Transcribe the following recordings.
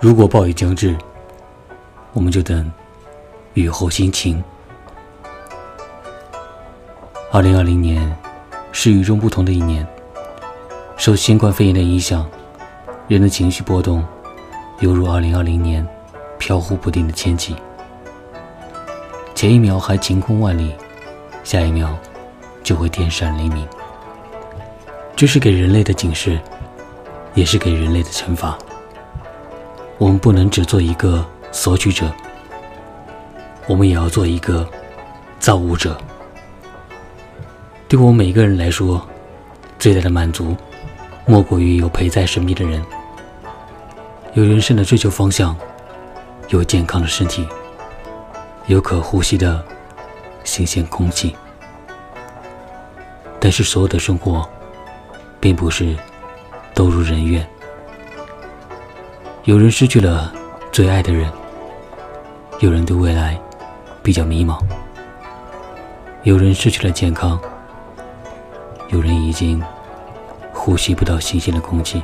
如果暴雨将至，我们就等雨后心晴。二零二零年是与众不同的一年，受新冠肺炎的影响，人的情绪波动犹如二零二零年飘忽不定的天气，前一秒还晴空万里，下一秒就会电闪雷鸣。这是给人类的警示，也是给人类的惩罚。我们不能只做一个索取者，我们也要做一个造物者。对我们每个人来说，最大的满足，莫过于有陪在身边的人，有人生的追求方向，有健康的身体，有可呼吸的新鲜空气。但是，所有的生活，并不是都如人愿。有人失去了最爱的人，有人对未来比较迷茫，有人失去了健康，有人已经呼吸不到新鲜的空气。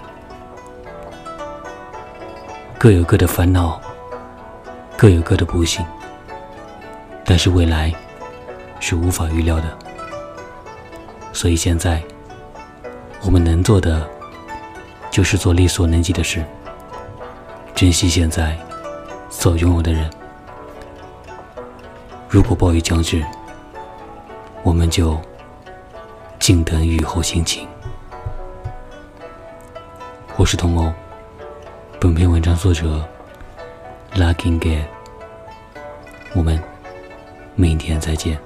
各有各的烦恼，各有各的不幸，但是未来是无法预料的，所以现在我们能做的就是做力所能及的事。珍惜现在所拥有的人。如果暴雨将至，我们就静等雨后心晴。我是童欧，本篇文章作者 Lucky Gay。我们明天再见。